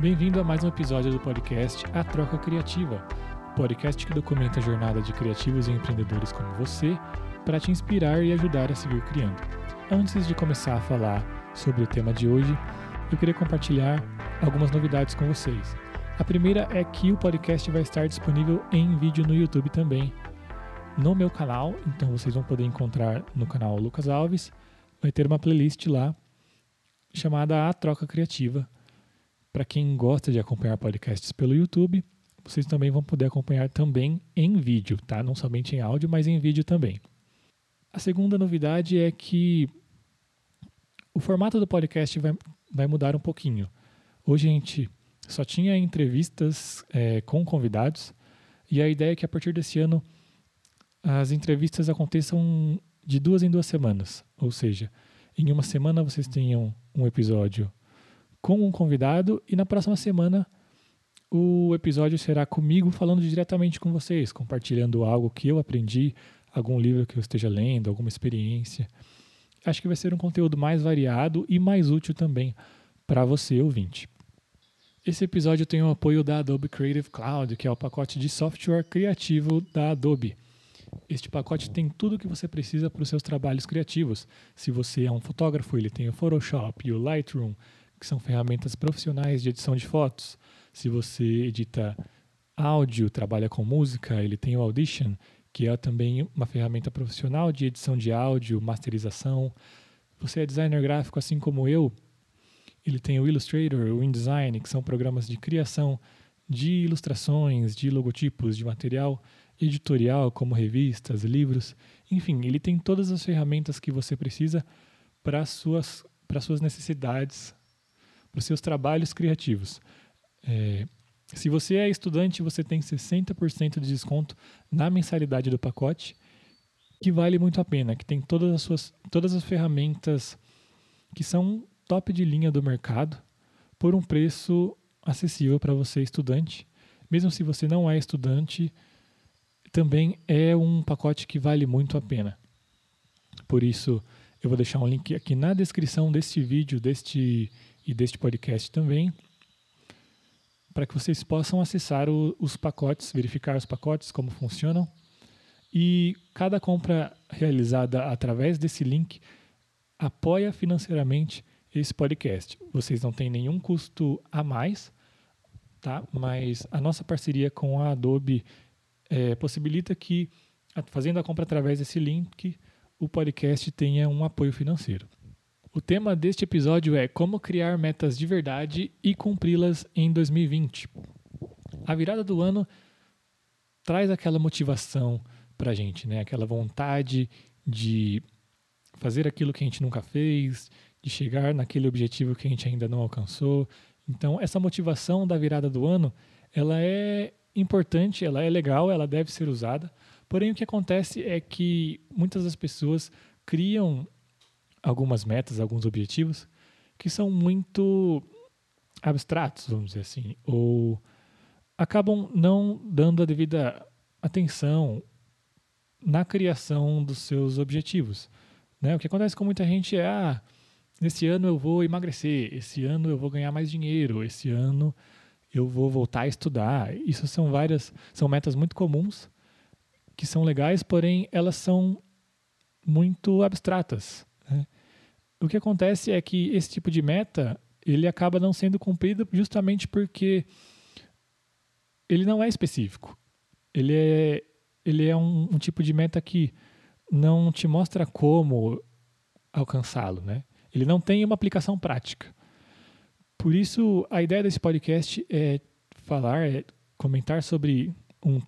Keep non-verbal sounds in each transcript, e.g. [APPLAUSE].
Bem-vindo a mais um episódio do podcast A Troca Criativa, podcast que documenta a jornada de criativos e empreendedores como você para te inspirar e ajudar a seguir criando. Antes de começar a falar sobre o tema de hoje, eu queria compartilhar algumas novidades com vocês. A primeira é que o podcast vai estar disponível em vídeo no YouTube também, no meu canal, então vocês vão poder encontrar no canal Lucas Alves, vai ter uma playlist lá chamada A Troca Criativa para quem gosta de acompanhar podcasts pelo YouTube, vocês também vão poder acompanhar também em vídeo, tá? Não somente em áudio, mas em vídeo também. A segunda novidade é que o formato do podcast vai, vai mudar um pouquinho. Hoje a gente só tinha entrevistas é, com convidados e a ideia é que a partir desse ano as entrevistas aconteçam de duas em duas semanas. Ou seja, em uma semana vocês tenham um episódio com um convidado e na próxima semana o episódio será comigo falando diretamente com vocês, compartilhando algo que eu aprendi, algum livro que eu esteja lendo, alguma experiência. Acho que vai ser um conteúdo mais variado e mais útil também para você, ouvinte. Esse episódio tem o apoio da Adobe Creative Cloud, que é o pacote de software criativo da Adobe. Este pacote tem tudo o que você precisa para os seus trabalhos criativos. Se você é um fotógrafo, ele tem o Photoshop o Lightroom, que são ferramentas profissionais de edição de fotos. Se você edita áudio, trabalha com música, ele tem o Audition, que é também uma ferramenta profissional de edição de áudio, masterização. Você é designer gráfico assim como eu, ele tem o Illustrator, o InDesign, que são programas de criação de ilustrações, de logotipos, de material editorial, como revistas, livros. Enfim, ele tem todas as ferramentas que você precisa para suas, para suas necessidades os seus trabalhos criativos. É, se você é estudante, você tem 60% de desconto na mensalidade do pacote, que vale muito a pena, que tem todas as, suas, todas as ferramentas que são top de linha do mercado por um preço acessível para você estudante. Mesmo se você não é estudante, também é um pacote que vale muito a pena. Por isso, eu vou deixar um link aqui na descrição deste vídeo, deste e deste podcast também, para que vocês possam acessar o, os pacotes, verificar os pacotes, como funcionam. E cada compra realizada através desse link apoia financeiramente esse podcast. Vocês não têm nenhum custo a mais, tá? mas a nossa parceria com a Adobe é, possibilita que, fazendo a compra através desse link, o podcast tenha um apoio financeiro. O tema deste episódio é como criar metas de verdade e cumpri-las em 2020. A virada do ano traz aquela motivação para a gente, né? Aquela vontade de fazer aquilo que a gente nunca fez, de chegar naquele objetivo que a gente ainda não alcançou. Então, essa motivação da virada do ano, ela é importante, ela é legal, ela deve ser usada. Porém, o que acontece é que muitas das pessoas criam algumas metas, alguns objetivos que são muito abstratos, vamos dizer assim, ou acabam não dando a devida atenção na criação dos seus objetivos. Né? O que acontece com muita gente é: ah, esse ano eu vou emagrecer, esse ano eu vou ganhar mais dinheiro, esse ano eu vou voltar a estudar. Isso são várias, são metas muito comuns que são legais, porém elas são muito abstratas. Né? O que acontece é que esse tipo de meta ele acaba não sendo cumprido justamente porque ele não é específico. Ele é, ele é um, um tipo de meta que não te mostra como alcançá-lo, né? Ele não tem uma aplicação prática. Por isso, a ideia desse podcast é falar, é comentar sobre um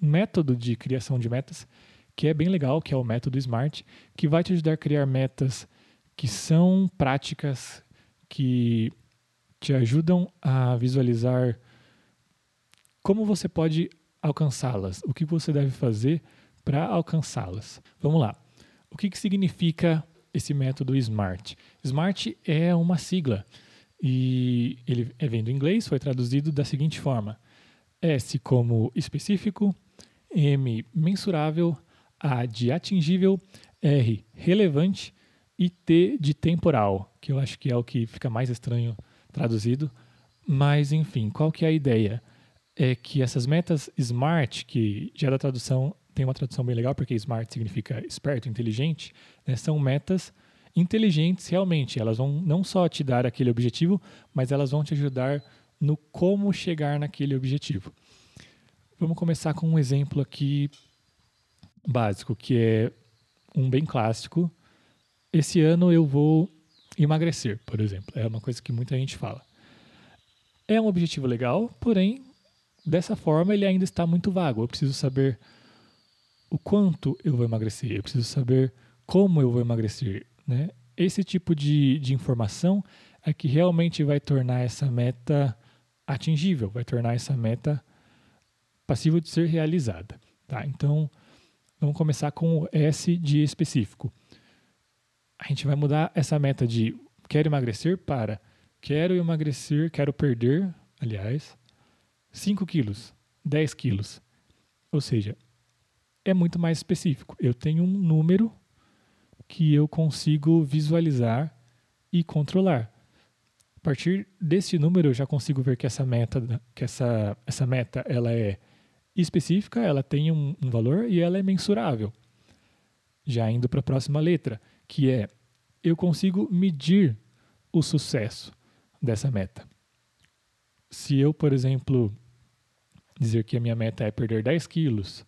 método de criação de metas que é bem legal, que é o método SMART, que vai te ajudar a criar metas que são práticas, que te ajudam a visualizar como você pode alcançá-las, o que você deve fazer para alcançá-las. Vamos lá. O que, que significa esse método SMART? SMART é uma sigla e ele é vem do inglês, foi traduzido da seguinte forma: S como específico, M mensurável, A de atingível, R relevante e T de temporal, que eu acho que é o que fica mais estranho traduzido, Mas, enfim, qual que é a ideia? É que essas metas SMART, que já da tradução tem uma tradução bem legal, porque SMART significa esperto, inteligente, né, são metas inteligentes realmente. Elas vão não só te dar aquele objetivo, mas elas vão te ajudar no como chegar naquele objetivo. Vamos começar com um exemplo aqui básico, que é um bem clássico. Esse ano eu vou emagrecer, por exemplo. É uma coisa que muita gente fala. É um objetivo legal, porém, dessa forma ele ainda está muito vago. Eu preciso saber o quanto eu vou emagrecer, eu preciso saber como eu vou emagrecer. Né? Esse tipo de, de informação é que realmente vai tornar essa meta atingível, vai tornar essa meta passível de ser realizada. Tá? Então, vamos começar com o S de específico. A gente vai mudar essa meta de quero emagrecer para quero emagrecer, quero perder, aliás, 5 quilos, 10 quilos. Ou seja, é muito mais específico. Eu tenho um número que eu consigo visualizar e controlar. A partir desse número eu já consigo ver que essa meta, que essa, essa meta ela é específica, ela tem um, um valor e ela é mensurável. Já indo para a próxima letra, que é eu consigo medir o sucesso dessa meta. Se eu, por exemplo, dizer que a minha meta é perder 10 quilos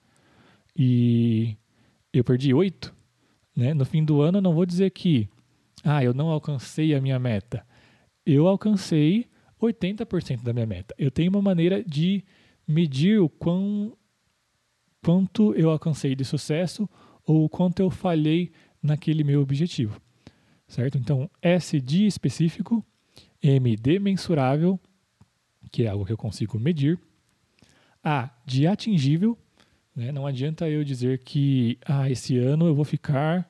e eu perdi 8, né? no fim do ano eu não vou dizer que ah, eu não alcancei a minha meta. Eu alcancei 80% da minha meta. Eu tenho uma maneira de medir o quão, quanto eu alcancei de sucesso ou o quanto eu falhei naquele meu objetivo. Certo? Então, S de específico, M de mensurável, que é algo que eu consigo medir, A de atingível, né? Não adianta eu dizer que ah, esse ano eu vou ficar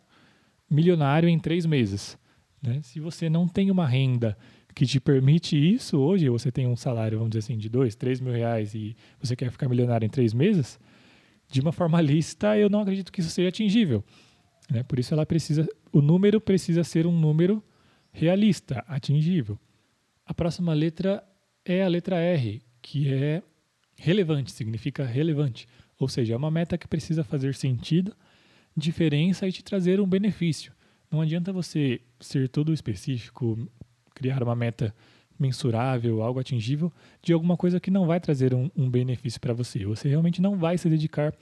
milionário em três meses. Né? Se você não tem uma renda que te permite isso hoje, você tem um salário, vamos dizer assim, de dois, três mil reais e você quer ficar milionário em três meses, de uma forma [LAUGHS] lista, eu não acredito que isso seja atingível. Né? Por isso ela precisa, o número precisa ser um número realista, atingível. A próxima letra é a letra R, que é relevante, significa relevante. Ou seja, é uma meta que precisa fazer sentido, diferença e te trazer um benefício. Não adianta você ser todo específico, criar uma meta mensurável, algo atingível, de alguma coisa que não vai trazer um, um benefício para você. Você realmente não vai se dedicar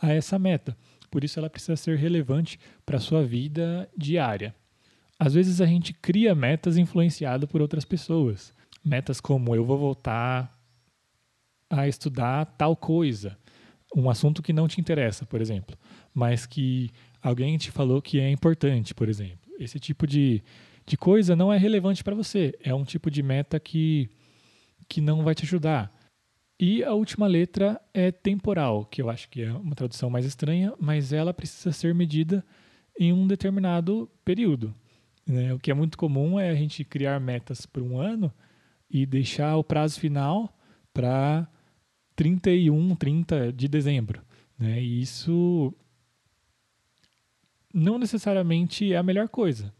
a essa meta. Por isso ela precisa ser relevante para a sua vida diária. Às vezes a gente cria metas influenciado por outras pessoas. Metas como eu vou voltar a estudar tal coisa um assunto que não te interessa, por exemplo, mas que alguém te falou que é importante, por exemplo. Esse tipo de, de coisa não é relevante para você. É um tipo de meta que, que não vai te ajudar. E a última letra é temporal, que eu acho que é uma tradução mais estranha, mas ela precisa ser medida em um determinado período. Né? O que é muito comum é a gente criar metas por um ano e deixar o prazo final para 31, 30 de dezembro. Né? E isso não necessariamente é a melhor coisa.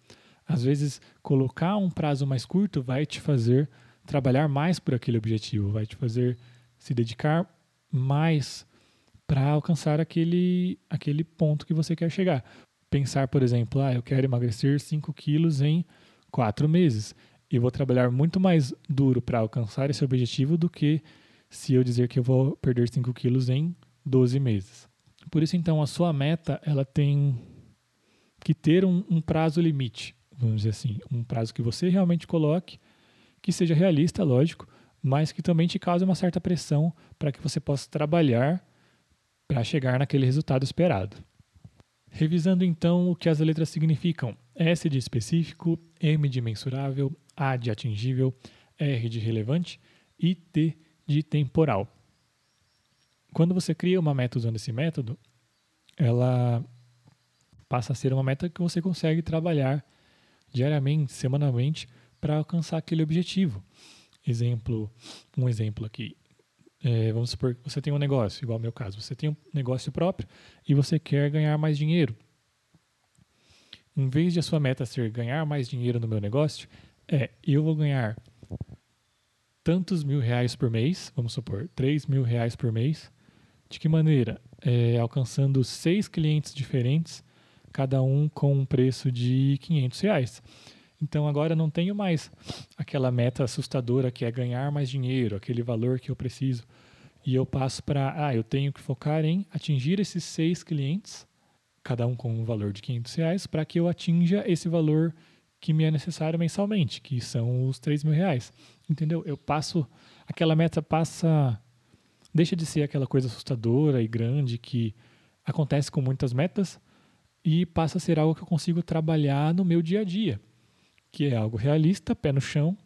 Às vezes, colocar um prazo mais curto vai te fazer trabalhar mais por aquele objetivo, vai te fazer se dedicar mais para alcançar aquele, aquele ponto que você quer chegar. Pensar, por exemplo, ah, eu quero emagrecer 5 quilos em 4 meses. E vou trabalhar muito mais duro para alcançar esse objetivo do que se eu dizer que eu vou perder 5 quilos em 12 meses. Por isso, então, a sua meta ela tem que ter um, um, prazo limite, vamos dizer assim, um prazo que você realmente coloque, que seja realista, lógico, mas que também te cause uma certa pressão para que você possa trabalhar para chegar naquele resultado esperado. Revisando então o que as letras significam: S de específico, M de mensurável, A de atingível, R de relevante e T de temporal. Quando você cria uma meta usando esse método, ela passa a ser uma meta que você consegue trabalhar diariamente, semanalmente, para alcançar aquele objetivo. Exemplo, um exemplo aqui. É, vamos supor que você tem um negócio, igual ao meu caso. Você tem um negócio próprio e você quer ganhar mais dinheiro. Em vez de a sua meta ser ganhar mais dinheiro no meu negócio, é eu vou ganhar tantos mil reais por mês, vamos supor, 3 mil reais por mês. De que maneira? É, alcançando seis clientes diferentes, cada um com um preço de 500 reais. Então agora não tenho mais aquela meta assustadora que é ganhar mais dinheiro, aquele valor que eu preciso. E eu passo para, ah, eu tenho que focar em atingir esses seis clientes, cada um com um valor de 500 reais, para que eu atinja esse valor que me é necessário mensalmente, que são os 3 mil reais. Entendeu? Eu passo, aquela meta passa, deixa de ser aquela coisa assustadora e grande que acontece com muitas metas e passa a ser algo que eu consigo trabalhar no meu dia a dia, que é algo realista, pé no chão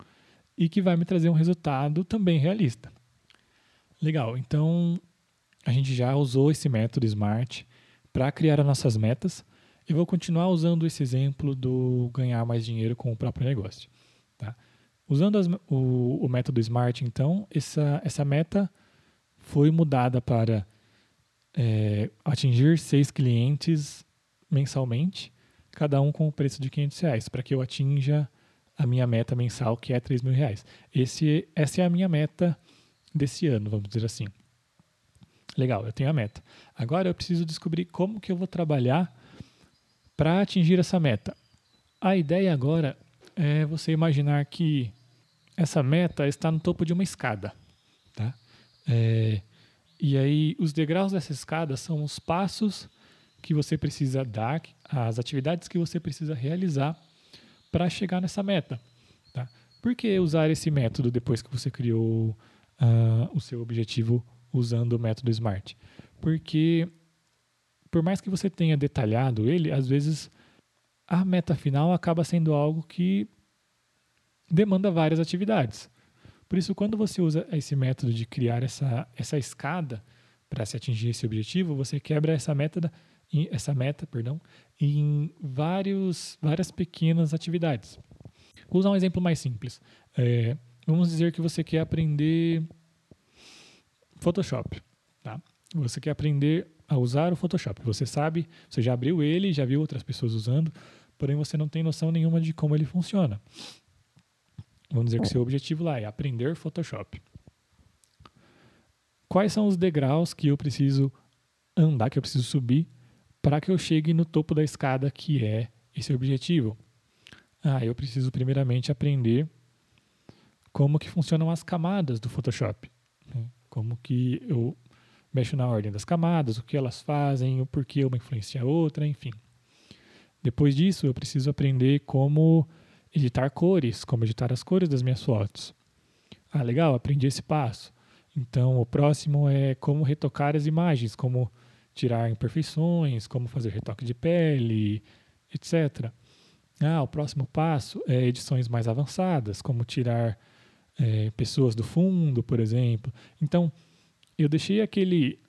e que vai me trazer um resultado também realista. Legal, então a gente já usou esse método SMART para criar as nossas metas eu vou continuar usando esse exemplo do ganhar mais dinheiro com o próprio negócio. Tá? Usando as, o, o, método SMART, então, essa, essa meta foi mudada para é, atingir seis clientes mensalmente, cada um com o preço de 500 reais, para que eu atinja a minha meta mensal, que é 3 mil reais. Esse, essa é a minha meta desse ano, vamos dizer assim. Legal, eu tenho a meta. Agora eu preciso descobrir como que eu vou trabalhar para atingir essa meta. A ideia agora é você imaginar que essa meta está no topo de uma escada, tá? É, e aí os degraus dessa escada são os passos que você precisa dar, as atividades que você precisa realizar para chegar nessa meta. Tá? Por que usar esse método depois que você criou uh, o seu objetivo usando o método SMART? Porque por mais que você tenha detalhado ele, às vezes a meta final acaba sendo algo que demanda várias atividades. Por isso, quando você usa esse método de criar essa, essa escada para se atingir esse objetivo, você quebra essa meta, essa meta perdão, em vários, várias pequenas atividades. Vou usar um exemplo mais simples. É, vamos dizer que você quer aprender Photoshop. Tá? Você quer aprender a usar o Photoshop. Você sabe, você já abriu ele, já viu outras pessoas usando, porém você não tem noção nenhuma de como ele funciona. Vamos dizer que seu objetivo lá é aprender Photoshop. Quais são os degraus que eu preciso andar, que eu preciso subir para que eu chegue no topo da escada que é esse objetivo? Ah, eu preciso primeiramente aprender como que funcionam as camadas do Photoshop. Né? Como que eu mexo na ordem das camadas, o que elas fazem, o porquê uma influencia a outra, enfim. Depois disso, eu preciso aprender como editar cores, como editar as cores das minhas fotos. Ah, legal, aprendi esse passo. Então, o próximo é como retocar as imagens, como tirar imperfeições, como fazer retoque de pele, etc. Ah, o próximo passo é edições mais avançadas, como tirar é, pessoas do fundo, por exemplo. Então, eu deixei aquele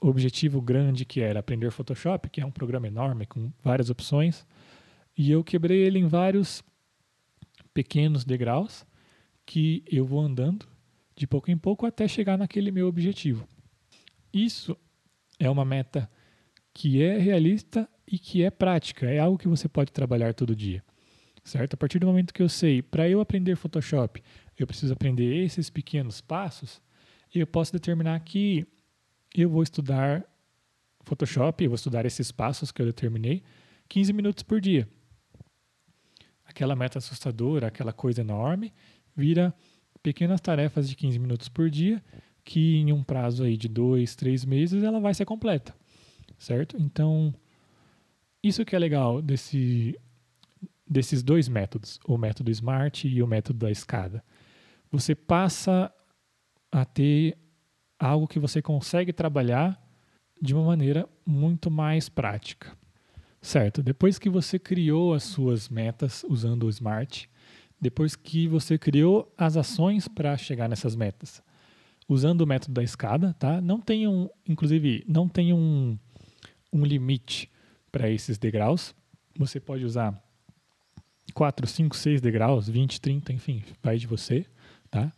objetivo grande que era aprender Photoshop, que é um programa enorme com várias opções, e eu quebrei ele em vários pequenos degraus que eu vou andando de pouco em pouco até chegar naquele meu objetivo. Isso é uma meta que é realista e que é prática, é algo que você pode trabalhar todo dia. Certo? A partir do momento que eu sei, para eu aprender Photoshop, eu preciso aprender esses pequenos passos, eu posso determinar que eu vou estudar Photoshop, eu vou estudar esses passos que eu determinei 15 minutos por dia. Aquela meta assustadora, aquela coisa enorme, vira pequenas tarefas de 15 minutos por dia, que em um prazo aí de dois, três meses ela vai ser completa, certo? Então, isso que é legal desse, desses dois métodos, o método SMART e o método da escada. Você passa a ter algo que você consegue trabalhar de uma maneira muito mais prática. Certo, depois que você criou as suas metas usando o Smart, depois que você criou as ações para chegar nessas metas, usando o método da escada, tá? Não tem um, inclusive, não tem um, um limite para esses degraus. Você pode usar 4, 5, 6 degraus, 20, 30, enfim, vai de você, tá?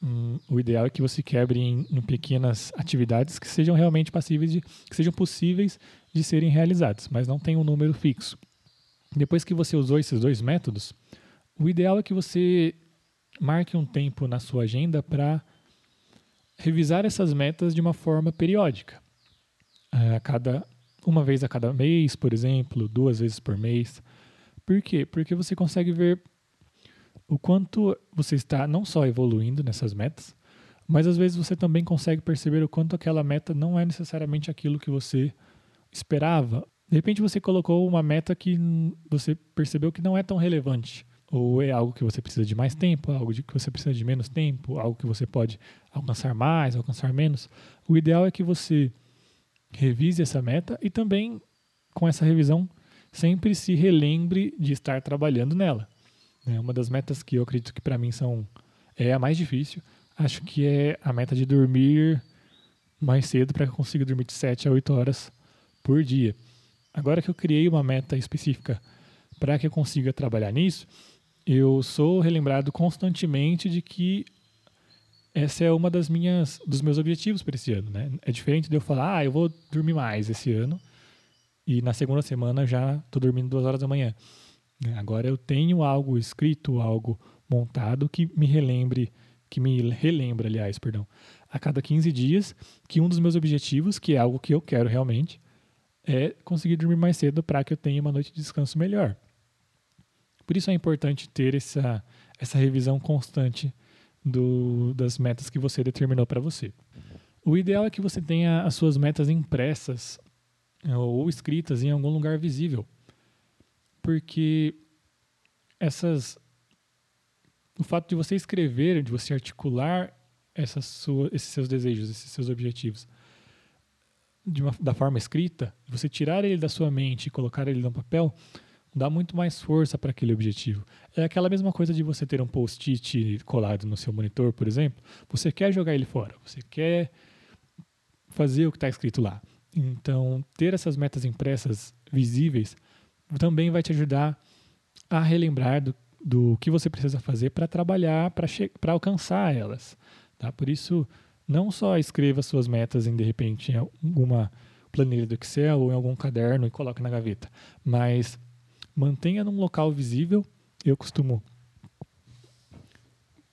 Hum, o ideal é que você quebre em, em, pequenas atividades que sejam realmente passíveis de, que sejam possíveis de serem realizadas, mas não tem um número fixo. Depois que você usou esses dois métodos, o ideal é que você marque um tempo na sua agenda para revisar essas metas de uma forma periódica. A cada uma vez a cada mês, por exemplo, duas vezes por mês. Por quê? Porque você consegue ver o quanto você está não só evoluindo nessas metas, mas às vezes você também consegue perceber o quanto aquela meta não é necessariamente aquilo que você esperava. De repente você colocou uma meta que você percebeu que não é tão relevante ou é algo que você precisa de mais tempo, algo que você precisa de menos tempo, algo que você pode alcançar mais, alcançar menos. O ideal é que você revise essa meta e também com essa revisão sempre se relembre de estar trabalhando nela. É uma das metas que eu acredito que para mim são é a mais difícil. Acho que é a meta de dormir mais cedo para que eu consiga dormir de 7 a 8 horas por dia. Agora que eu criei uma meta específica para que eu consiga trabalhar nisso, eu sou relembrado constantemente de que essa é uma das minhas dos meus objetivos para esse ano, né? É diferente de eu falar, ah, eu vou dormir mais esse ano e na segunda semana já estou dormindo duas horas da manhã. Agora eu tenho algo escrito, algo montado que me relembre, que me relembra, aliás, perdão, a cada 15 dias que um dos meus objetivos, que é algo que eu quero realmente, é conseguir dormir mais cedo para que eu tenha uma noite de descanso melhor. Por isso é importante ter essa, essa revisão constante do, das metas que você determinou para você. O ideal é que você tenha as suas metas impressas é, ou escritas em algum lugar visível, porque essas, o fato de você escrever, de você articular essas sua, esses seus desejos, esses seus objetivos, uma, da forma escrita, você tirar ele da sua mente e colocar ele no papel, dá muito mais força para aquele objetivo. É aquela mesma coisa de você ter um post-it colado no seu monitor, por exemplo. Você quer jogar ele fora, você quer fazer o que está escrito lá. Então, ter essas metas impressas visíveis também vai te ajudar a relembrar do, do que você precisa fazer para trabalhar, para alcançar elas. Tá? Por isso, não só escreva suas metas em, de repente, em alguma planilha do Excel ou em algum caderno e coloque na gaveta, mas mantenha num local visível. Eu costumo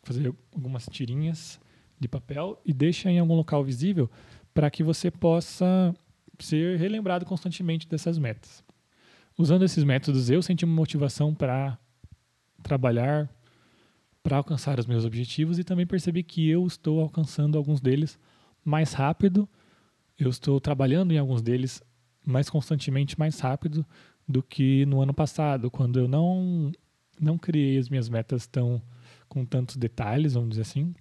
fazer algumas tirinhas de papel e deixa em algum local visível para que você possa ser relembrado constantemente dessas metas. Usando esses métodos, eu senti uma motivação para trabalhar, para alcançar os meus objetivos e também percebi que eu estou alcançando alguns deles mais rápido, eu estou trabalhando em alguns deles mais constantemente, mais rápido do que no ano passado, quando eu não não criei as minhas metas tão com tantos detalhes, vamos dizer assim,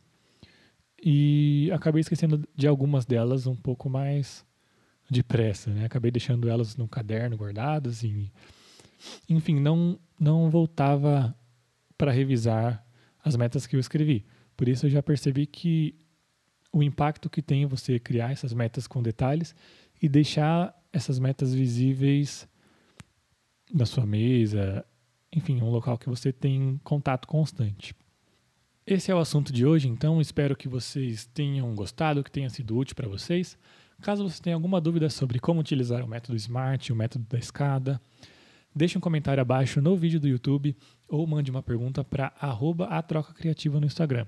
e acabei esquecendo de algumas delas um pouco mais depressa, né? Acabei deixando elas no caderno guardadas e enfim, não não voltava para revisar as metas que eu escrevi. Por isso eu já percebi que o impacto que tem você criar essas metas com detalhes e deixar essas metas visíveis na sua mesa, enfim, um local que você tem contato constante. Esse é o assunto de hoje, então espero que vocês tenham gostado, que tenha sido útil para vocês. Caso você tenha alguma dúvida sobre como utilizar o método SMART, o método da escada, deixe um comentário abaixo no vídeo do YouTube ou mande uma pergunta para a troca criativa no Instagram.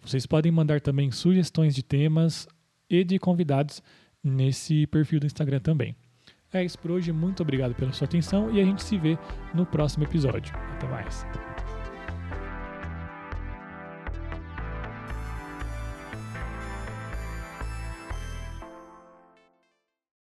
Vocês podem mandar também sugestões de temas e de convidados nesse perfil do Instagram também. É isso por hoje, muito obrigado pela sua atenção e a gente se vê no próximo episódio. Até mais.